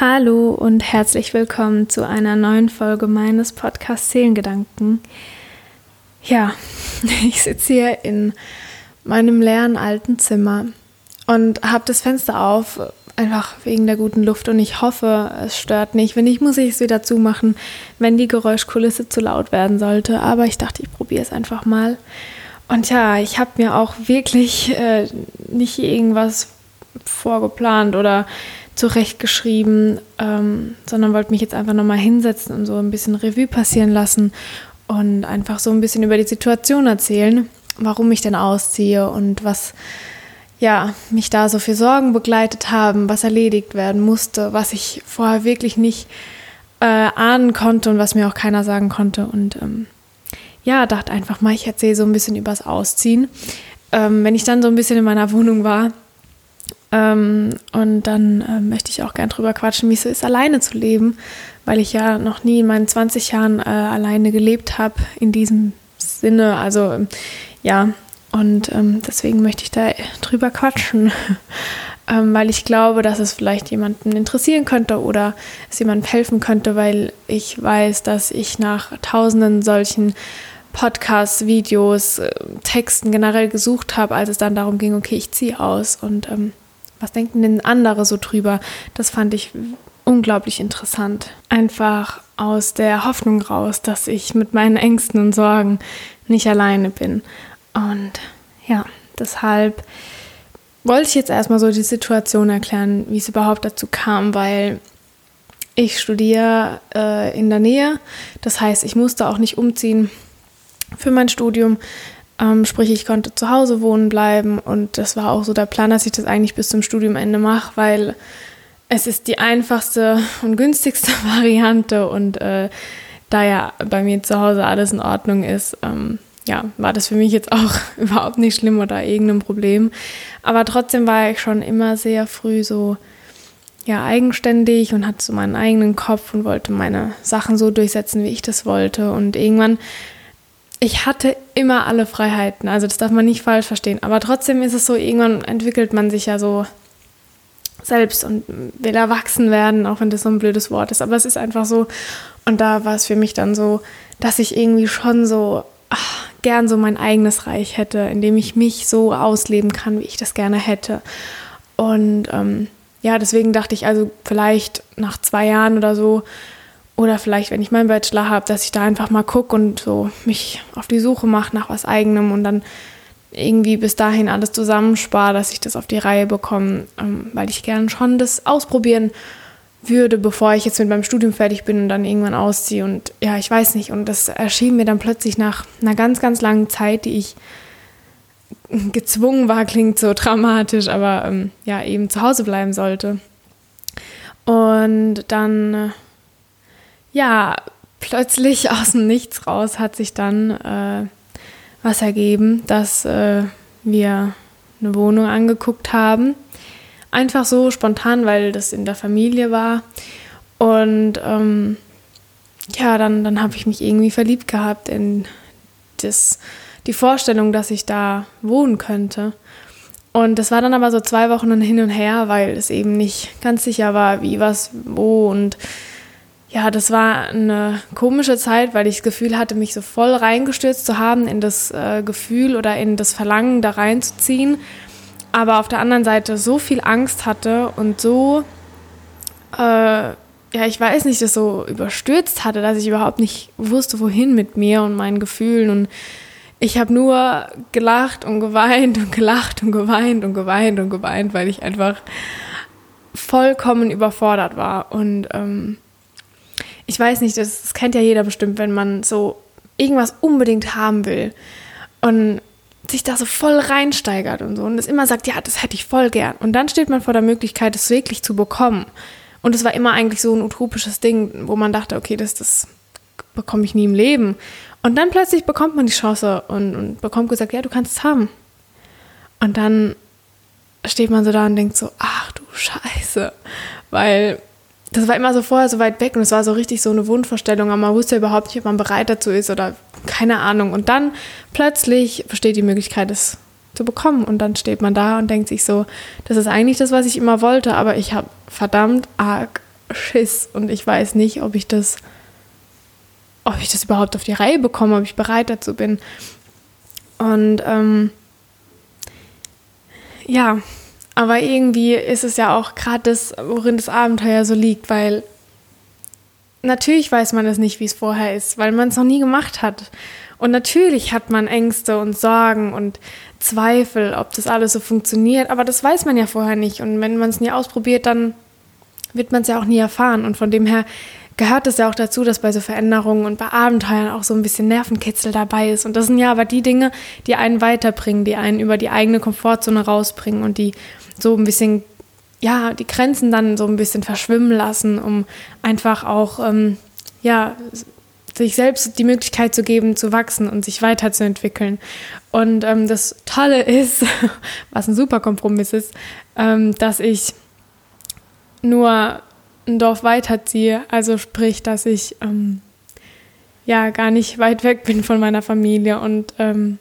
Hallo und herzlich willkommen zu einer neuen Folge meines Podcasts Seelengedanken. Ja, ich sitze hier in meinem leeren alten Zimmer und habe das Fenster auf, einfach wegen der guten Luft und ich hoffe, es stört nicht. Wenn nicht, muss ich es wieder zumachen, wenn die Geräuschkulisse zu laut werden sollte. Aber ich dachte, ich probiere es einfach mal. Und ja, ich habe mir auch wirklich äh, nicht irgendwas vorgeplant oder zurechtgeschrieben, ähm, sondern wollte mich jetzt einfach nochmal hinsetzen und so ein bisschen Revue passieren lassen und einfach so ein bisschen über die Situation erzählen, warum ich denn ausziehe und was ja, mich da so für Sorgen begleitet haben, was erledigt werden musste, was ich vorher wirklich nicht äh, ahnen konnte und was mir auch keiner sagen konnte. Und ähm, ja, dachte einfach mal, ich erzähle so ein bisschen übers Ausziehen. Ähm, wenn ich dann so ein bisschen in meiner Wohnung war, ähm, und dann äh, möchte ich auch gern drüber quatschen, wie es so ist, alleine zu leben, weil ich ja noch nie in meinen 20 Jahren äh, alleine gelebt habe in diesem Sinne. Also ja, und ähm, deswegen möchte ich da drüber quatschen, ähm, weil ich glaube, dass es vielleicht jemanden interessieren könnte oder es jemandem helfen könnte, weil ich weiß, dass ich nach tausenden solchen Podcasts, Videos, äh, Texten generell gesucht habe, als es dann darum ging, okay, ich ziehe aus und ähm, was denken denn andere so drüber? Das fand ich unglaublich interessant. Einfach aus der Hoffnung raus, dass ich mit meinen Ängsten und Sorgen nicht alleine bin. Und ja, deshalb wollte ich jetzt erstmal so die Situation erklären, wie es überhaupt dazu kam, weil ich studiere äh, in der Nähe. Das heißt, ich musste auch nicht umziehen für mein Studium. Ähm, sprich, ich konnte zu Hause wohnen bleiben und das war auch so der Plan, dass ich das eigentlich bis zum Studiumende mache, weil es ist die einfachste und günstigste Variante und äh, da ja bei mir zu Hause alles in Ordnung ist, ähm, ja, war das für mich jetzt auch überhaupt nicht schlimm oder irgendein Problem. Aber trotzdem war ich schon immer sehr früh so ja, eigenständig und hatte so meinen eigenen Kopf und wollte meine Sachen so durchsetzen, wie ich das wollte. Und irgendwann, ich hatte immer alle Freiheiten, also das darf man nicht falsch verstehen. Aber trotzdem ist es so, irgendwann entwickelt man sich ja so selbst und will erwachsen werden, auch wenn das so ein blödes Wort ist. Aber es ist einfach so. Und da war es für mich dann so, dass ich irgendwie schon so ach, gern so mein eigenes Reich hätte, in dem ich mich so ausleben kann, wie ich das gerne hätte. Und ähm, ja, deswegen dachte ich also vielleicht nach zwei Jahren oder so, oder vielleicht, wenn ich meinen Bachelor habe, dass ich da einfach mal gucke und so mich auf die Suche mache nach was eigenem und dann irgendwie bis dahin alles zusammenspare, dass ich das auf die Reihe bekomme, ähm, weil ich gerne schon das ausprobieren würde, bevor ich jetzt mit meinem Studium fertig bin und dann irgendwann ausziehe. Und ja, ich weiß nicht. Und das erschien mir dann plötzlich nach einer ganz, ganz langen Zeit, die ich gezwungen war, klingt so dramatisch, aber ähm, ja, eben zu Hause bleiben sollte. Und dann, äh, ja, plötzlich aus dem Nichts raus hat sich dann äh, was ergeben, dass äh, wir eine Wohnung angeguckt haben Einfach so spontan, weil das in der Familie war. Und ähm, ja, dann, dann habe ich mich irgendwie verliebt gehabt in das, die Vorstellung, dass ich da wohnen könnte. Und das war dann aber so zwei Wochen hin und her, weil es eben nicht ganz sicher war, wie, was, wo. Und ja, das war eine komische Zeit, weil ich das Gefühl hatte, mich so voll reingestürzt zu haben in das äh, Gefühl oder in das Verlangen, da reinzuziehen aber auf der anderen Seite so viel Angst hatte und so, äh, ja, ich weiß nicht, das so überstürzt hatte, dass ich überhaupt nicht wusste, wohin mit mir und meinen Gefühlen. Und ich habe nur gelacht und geweint und gelacht und geweint und geweint und geweint, weil ich einfach vollkommen überfordert war. Und ähm, ich weiß nicht, das, das kennt ja jeder bestimmt, wenn man so irgendwas unbedingt haben will. Und sich da so voll reinsteigert und so und es immer sagt, ja, das hätte ich voll gern. Und dann steht man vor der Möglichkeit, es wirklich zu bekommen. Und es war immer eigentlich so ein utopisches Ding, wo man dachte, okay, das, das bekomme ich nie im Leben. Und dann plötzlich bekommt man die Chance und, und bekommt gesagt, ja, du kannst es haben. Und dann steht man so da und denkt so, ach du Scheiße. Weil das war immer so vorher so weit weg und es war so richtig so eine Wunschvorstellung, aber man wusste überhaupt nicht, ob man bereit dazu ist oder keine Ahnung. Und dann plötzlich besteht die Möglichkeit, es zu bekommen und dann steht man da und denkt sich so, das ist eigentlich das, was ich immer wollte, aber ich habe verdammt arg Schiss und ich weiß nicht, ob ich das, ob ich das überhaupt auf die Reihe bekomme, ob ich bereit dazu bin. Und ähm, ja, aber irgendwie ist es ja auch gerade das, worin das Abenteuer so liegt, weil natürlich weiß man es nicht, wie es vorher ist, weil man es noch nie gemacht hat. Und natürlich hat man Ängste und Sorgen und Zweifel, ob das alles so funktioniert, aber das weiß man ja vorher nicht. Und wenn man es nie ausprobiert, dann wird man es ja auch nie erfahren. Und von dem her gehört es ja auch dazu, dass bei so Veränderungen und bei Abenteuern auch so ein bisschen Nervenkitzel dabei ist. Und das sind ja aber die Dinge, die einen weiterbringen, die einen über die eigene Komfortzone rausbringen und die so ein bisschen, ja, die Grenzen dann so ein bisschen verschwimmen lassen, um einfach auch, ähm, ja, sich selbst die Möglichkeit zu geben, zu wachsen und sich weiterzuentwickeln. Und ähm, das Tolle ist, was ein super Kompromiss ist, ähm, dass ich nur ein Dorf weiterziehe. Also sprich, dass ich ähm, ja gar nicht weit weg bin von meiner Familie. Und ähm,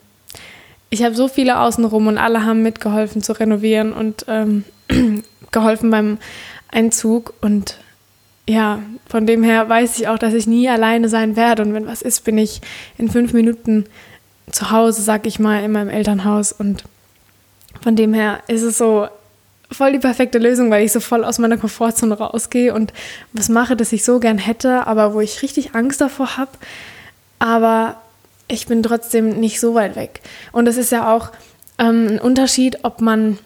ich habe so viele außenrum und alle haben mitgeholfen zu renovieren und ähm, geholfen beim Einzug. Und ja, von dem her weiß ich auch, dass ich nie alleine sein werde. Und wenn was ist, bin ich in fünf Minuten zu Hause, sag ich mal, in meinem Elternhaus. Und von dem her ist es so, voll die perfekte Lösung, weil ich so voll aus meiner Komfortzone rausgehe und was mache, das ich so gern hätte, aber wo ich richtig Angst davor habe. Aber ich bin trotzdem nicht so weit weg. Und es ist ja auch ähm, ein Unterschied, ob man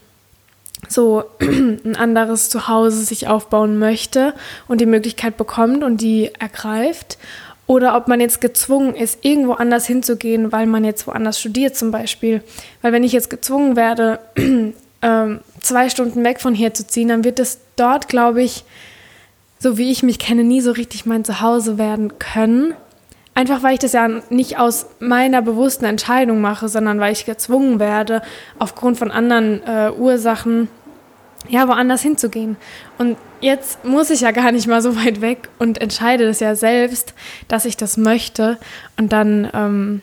so ein anderes Zuhause sich aufbauen möchte und die Möglichkeit bekommt und die ergreift oder ob man jetzt gezwungen ist, irgendwo anders hinzugehen, weil man jetzt woanders studiert zum Beispiel. Weil wenn ich jetzt gezwungen werde, ähm, zwei Stunden weg von hier zu ziehen, dann wird es dort, glaube ich, so wie ich mich kenne, nie so richtig mein Zuhause werden können. Einfach weil ich das ja nicht aus meiner bewussten Entscheidung mache, sondern weil ich gezwungen werde, aufgrund von anderen äh, Ursachen, ja, woanders hinzugehen. Und jetzt muss ich ja gar nicht mal so weit weg und entscheide das ja selbst, dass ich das möchte. Und dann, ähm,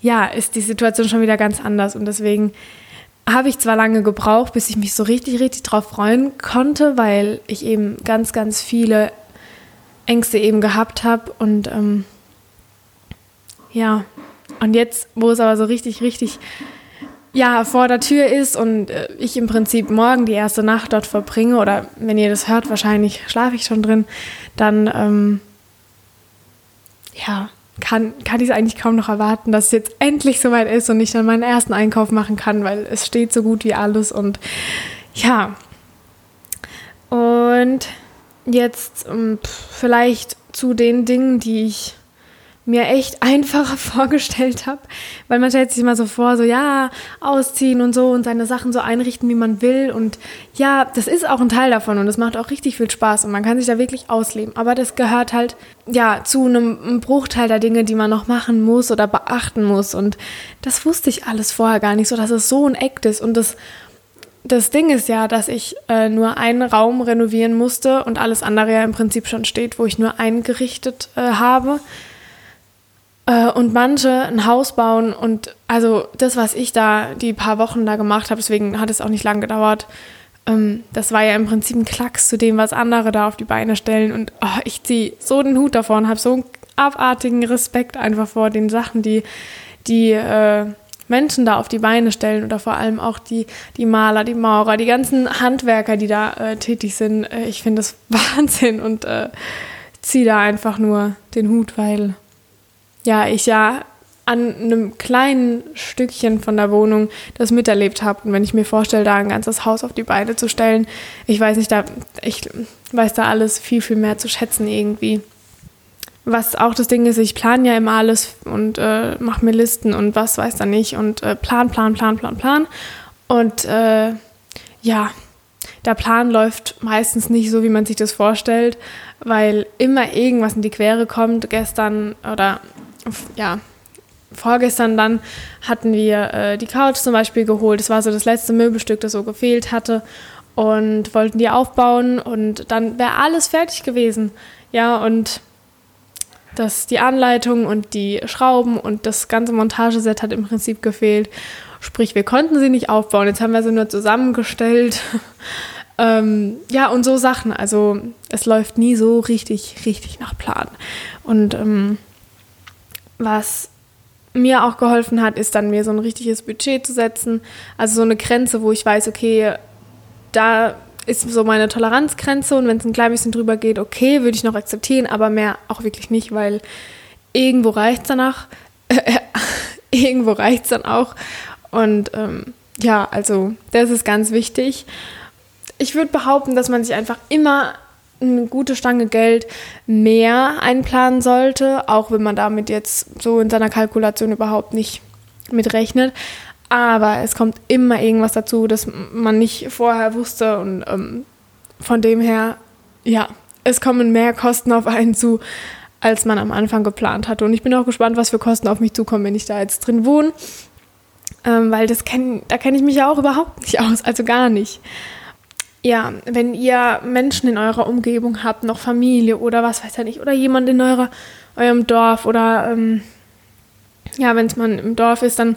ja, ist die Situation schon wieder ganz anders. Und deswegen habe ich zwar lange gebraucht, bis ich mich so richtig, richtig drauf freuen konnte, weil ich eben ganz, ganz viele Ängste eben gehabt habe und ähm, ja, und jetzt, wo es aber so richtig, richtig ja, vor der Tür ist und äh, ich im Prinzip morgen die erste Nacht dort verbringe, oder wenn ihr das hört, wahrscheinlich schlafe ich schon drin, dann ähm, ja, kann, kann ich es eigentlich kaum noch erwarten, dass es jetzt endlich soweit ist und ich dann meinen ersten Einkauf machen kann, weil es steht so gut wie alles und ja. Und jetzt ähm, vielleicht zu den Dingen, die ich mir echt einfacher vorgestellt habe, weil man stellt sich immer so vor, so ja, ausziehen und so und seine Sachen so einrichten, wie man will. Und ja, das ist auch ein Teil davon und das macht auch richtig viel Spaß und man kann sich da wirklich ausleben, aber das gehört halt ja zu einem, einem Bruchteil der Dinge, die man noch machen muss oder beachten muss. Und das wusste ich alles vorher gar nicht so, dass es so ein Act ist. Und das das Ding ist ja, dass ich äh, nur einen Raum renovieren musste und alles andere ja im Prinzip schon steht, wo ich nur eingerichtet äh, habe. Äh, und manche ein Haus bauen und also das, was ich da die paar Wochen da gemacht habe, deswegen hat es auch nicht lange gedauert. Ähm, das war ja im Prinzip ein Klacks zu dem, was andere da auf die Beine stellen. Und oh, ich ziehe so den Hut davor und habe so einen abartigen Respekt einfach vor den Sachen, die die äh, Menschen da auf die Beine stellen oder vor allem auch die, die Maler, die Maurer, die ganzen Handwerker, die da äh, tätig sind. Äh, ich finde das Wahnsinn und äh, ziehe da einfach nur den Hut, weil ja, ich ja an einem kleinen Stückchen von der Wohnung das miterlebt habe. Und wenn ich mir vorstelle, da ein ganzes Haus auf die Beine zu stellen, ich weiß nicht, da, ich weiß da alles viel, viel mehr zu schätzen irgendwie. Was auch das Ding ist, ich plane ja immer alles und äh, mache mir Listen und was weiß da nicht und äh, plan, plan, plan, plan, plan. Und äh, ja, der Plan läuft meistens nicht so, wie man sich das vorstellt, weil immer irgendwas in die Quere kommt. Gestern oder ja, vorgestern dann hatten wir äh, die Couch zum Beispiel geholt. Das war so das letzte Möbelstück, das so gefehlt hatte. Und wollten die aufbauen und dann wäre alles fertig gewesen. Ja, und das, die Anleitung und die Schrauben und das ganze Montageset hat im Prinzip gefehlt. Sprich, wir konnten sie nicht aufbauen. Jetzt haben wir sie nur zusammengestellt. Ähm, ja, und so Sachen. Also es läuft nie so richtig, richtig nach Plan. Und ähm, was mir auch geholfen hat, ist dann mir so ein richtiges Budget zu setzen. Also so eine Grenze, wo ich weiß, okay, da ist so meine Toleranzgrenze und wenn es ein klein bisschen drüber geht, okay, würde ich noch akzeptieren, aber mehr auch wirklich nicht, weil irgendwo reicht es danach. Irgendwo reicht es dann auch. Und ähm, ja, also das ist ganz wichtig. Ich würde behaupten, dass man sich einfach immer eine gute Stange Geld mehr einplanen sollte, auch wenn man damit jetzt so in seiner Kalkulation überhaupt nicht mitrechnet. Aber es kommt immer irgendwas dazu, das man nicht vorher wusste und ähm, von dem her, ja, es kommen mehr Kosten auf einen zu, als man am Anfang geplant hatte. Und ich bin auch gespannt, was für Kosten auf mich zukommen, wenn ich da jetzt drin wohne. Ähm, weil das kenn, da kenne ich mich ja auch überhaupt nicht aus, also gar nicht ja, wenn ihr Menschen in eurer Umgebung habt, noch Familie oder was weiß ich nicht, oder jemand in eurer, eurem Dorf oder ähm, ja, wenn man im Dorf ist, dann,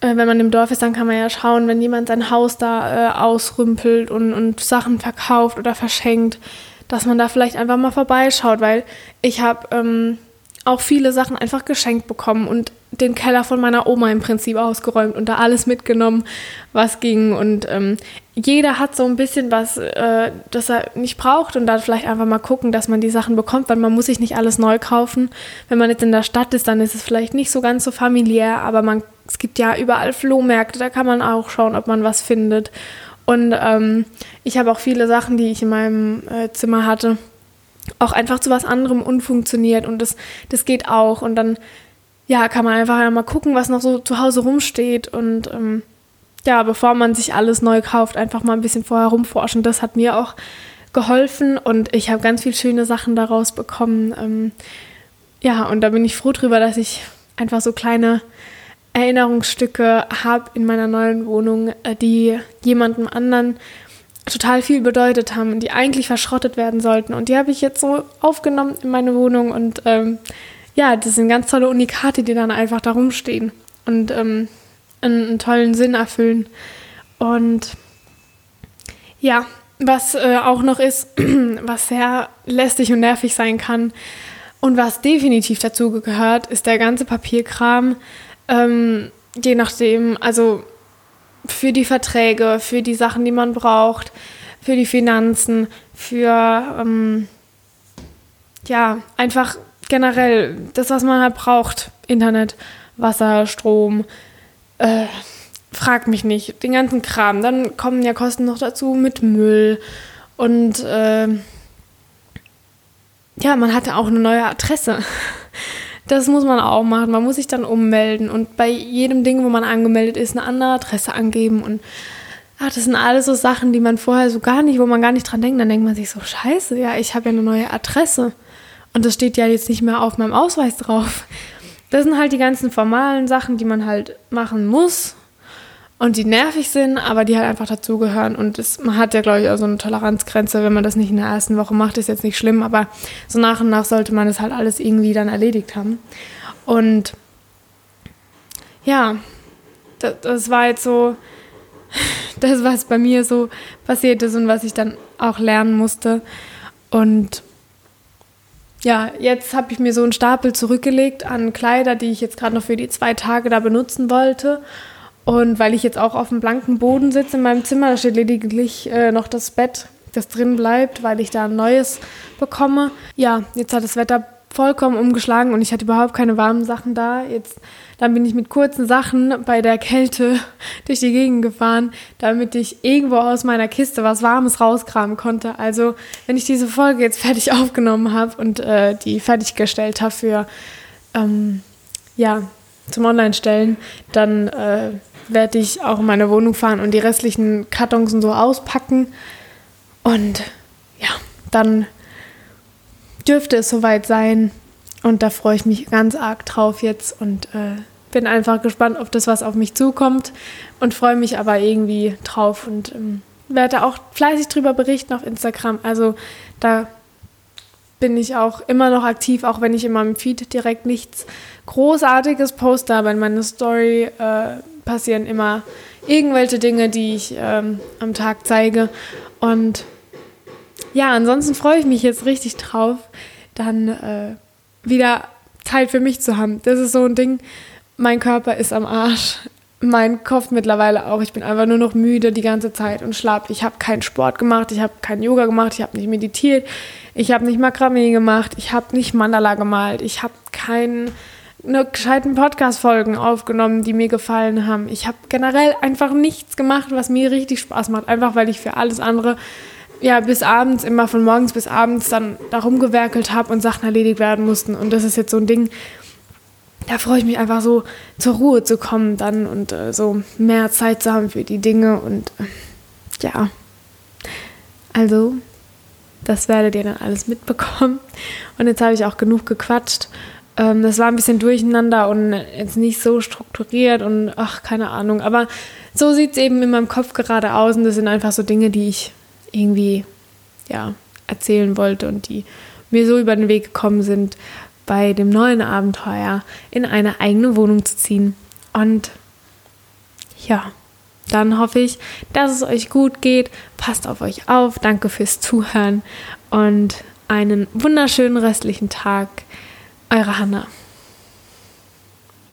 äh, wenn man im Dorf ist, dann kann man ja schauen, wenn jemand sein Haus da äh, ausrümpelt und, und Sachen verkauft oder verschenkt, dass man da vielleicht einfach mal vorbeischaut, weil ich habe ähm, auch viele Sachen einfach geschenkt bekommen und den Keller von meiner Oma im Prinzip ausgeräumt und da alles mitgenommen, was ging. Und ähm, jeder hat so ein bisschen was, äh, das er nicht braucht und da vielleicht einfach mal gucken, dass man die Sachen bekommt, weil man muss sich nicht alles neu kaufen. Wenn man jetzt in der Stadt ist, dann ist es vielleicht nicht so ganz so familiär, aber man, es gibt ja überall Flohmärkte, da kann man auch schauen, ob man was findet. Und ähm, ich habe auch viele Sachen, die ich in meinem äh, Zimmer hatte, auch einfach zu was anderem unfunktioniert und das, das geht auch. Und dann ja, kann man einfach mal gucken, was noch so zu Hause rumsteht und ähm, ja, bevor man sich alles neu kauft, einfach mal ein bisschen vorher rumforschen. Das hat mir auch geholfen und ich habe ganz viele schöne Sachen daraus bekommen. Ähm, ja, und da bin ich froh drüber, dass ich einfach so kleine Erinnerungsstücke habe in meiner neuen Wohnung, äh, die jemandem anderen total viel bedeutet haben und die eigentlich verschrottet werden sollten. Und die habe ich jetzt so aufgenommen in meine Wohnung und ähm, ja, das sind ganz tolle Unikate, die dann einfach da rumstehen und ähm, einen, einen, tollen Sinn erfüllen. Und ja, was äh, auch noch ist, was sehr lästig und nervig sein kann und was definitiv dazu gehört, ist der ganze Papierkram. Ähm, je nachdem, also für die Verträge, für die Sachen, die man braucht, für die Finanzen, für ähm, ja, einfach generell das, was man halt braucht. Internet, Wasser, Strom, äh, frag mich nicht, den ganzen Kram. Dann kommen ja Kosten noch dazu mit Müll und äh, ja, man hatte auch eine neue Adresse. Das muss man auch machen. Man muss sich dann ummelden und bei jedem Ding, wo man angemeldet ist, eine andere Adresse angeben und ach, das sind alles so Sachen, die man vorher so gar nicht, wo man gar nicht dran denkt. Dann denkt man sich so, scheiße, ja, ich habe ja eine neue Adresse. Und das steht ja jetzt nicht mehr auf meinem Ausweis drauf. Das sind halt die ganzen formalen Sachen, die man halt machen muss und die nervig sind, aber die halt einfach dazugehören. Und das, man hat ja, glaube ich, auch so eine Toleranzgrenze. Wenn man das nicht in der ersten Woche macht, ist jetzt nicht schlimm, aber so nach und nach sollte man das halt alles irgendwie dann erledigt haben. Und ja, das, das war jetzt so das, was bei mir so passiert ist und was ich dann auch lernen musste. Und ja, jetzt habe ich mir so einen Stapel zurückgelegt an Kleider, die ich jetzt gerade noch für die zwei Tage da benutzen wollte. Und weil ich jetzt auch auf dem blanken Boden sitze in meinem Zimmer, da steht lediglich äh, noch das Bett, das drin bleibt, weil ich da ein neues bekomme. Ja, jetzt hat das Wetter vollkommen umgeschlagen und ich hatte überhaupt keine warmen Sachen da. Jetzt, dann bin ich mit kurzen Sachen bei der Kälte durch die Gegend gefahren, damit ich irgendwo aus meiner Kiste was Warmes rauskramen konnte. Also, wenn ich diese Folge jetzt fertig aufgenommen habe und äh, die fertiggestellt habe für, ähm, ja, zum Online-Stellen, dann äh, werde ich auch in meine Wohnung fahren und die restlichen Kartons und so auspacken. Und ja, dann dürfte es soweit sein. Und da freue ich mich ganz arg drauf jetzt und äh, bin einfach gespannt auf das, was auf mich zukommt und freue mich aber irgendwie drauf und ähm, werde auch fleißig drüber berichten auf Instagram. Also da bin ich auch immer noch aktiv, auch wenn ich in meinem Feed direkt nichts Großartiges poste, aber in meiner Story äh, passieren immer irgendwelche Dinge, die ich ähm, am Tag zeige. Und ja, ansonsten freue ich mich jetzt richtig drauf, dann äh, wieder Zeit für mich zu haben. Das ist so ein Ding, mein Körper ist am Arsch. Mein Kopf mittlerweile auch. Ich bin einfach nur noch müde die ganze Zeit und schlapp. Ich habe keinen Sport gemacht, ich habe keinen Yoga gemacht, ich habe nicht meditiert, ich habe nicht Makramee gemacht, ich habe nicht Mandala gemalt, ich habe keinen eine gescheiten Podcast-Folgen aufgenommen, die mir gefallen haben. Ich habe generell einfach nichts gemacht, was mir richtig Spaß macht. Einfach weil ich für alles andere ja bis abends, immer von morgens bis abends dann darum gewerkelt habe und Sachen erledigt werden mussten. Und das ist jetzt so ein Ding, da freue ich mich einfach so zur Ruhe zu kommen dann und äh, so mehr Zeit zu haben für die Dinge und äh, ja. Also, das werdet ihr dann alles mitbekommen. Und jetzt habe ich auch genug gequatscht ähm, das war ein bisschen durcheinander und jetzt nicht so strukturiert und ach, keine Ahnung. Aber so sieht es eben in meinem Kopf gerade aus und das sind einfach so Dinge, die ich irgendwie, ja, erzählen wollte und die mir so über den Weg gekommen sind, bei dem neuen Abenteuer in eine eigene Wohnung zu ziehen. Und ja, dann hoffe ich, dass es euch gut geht. Passt auf euch auf. Danke fürs Zuhören und einen wunderschönen restlichen Tag. Eure Hanna.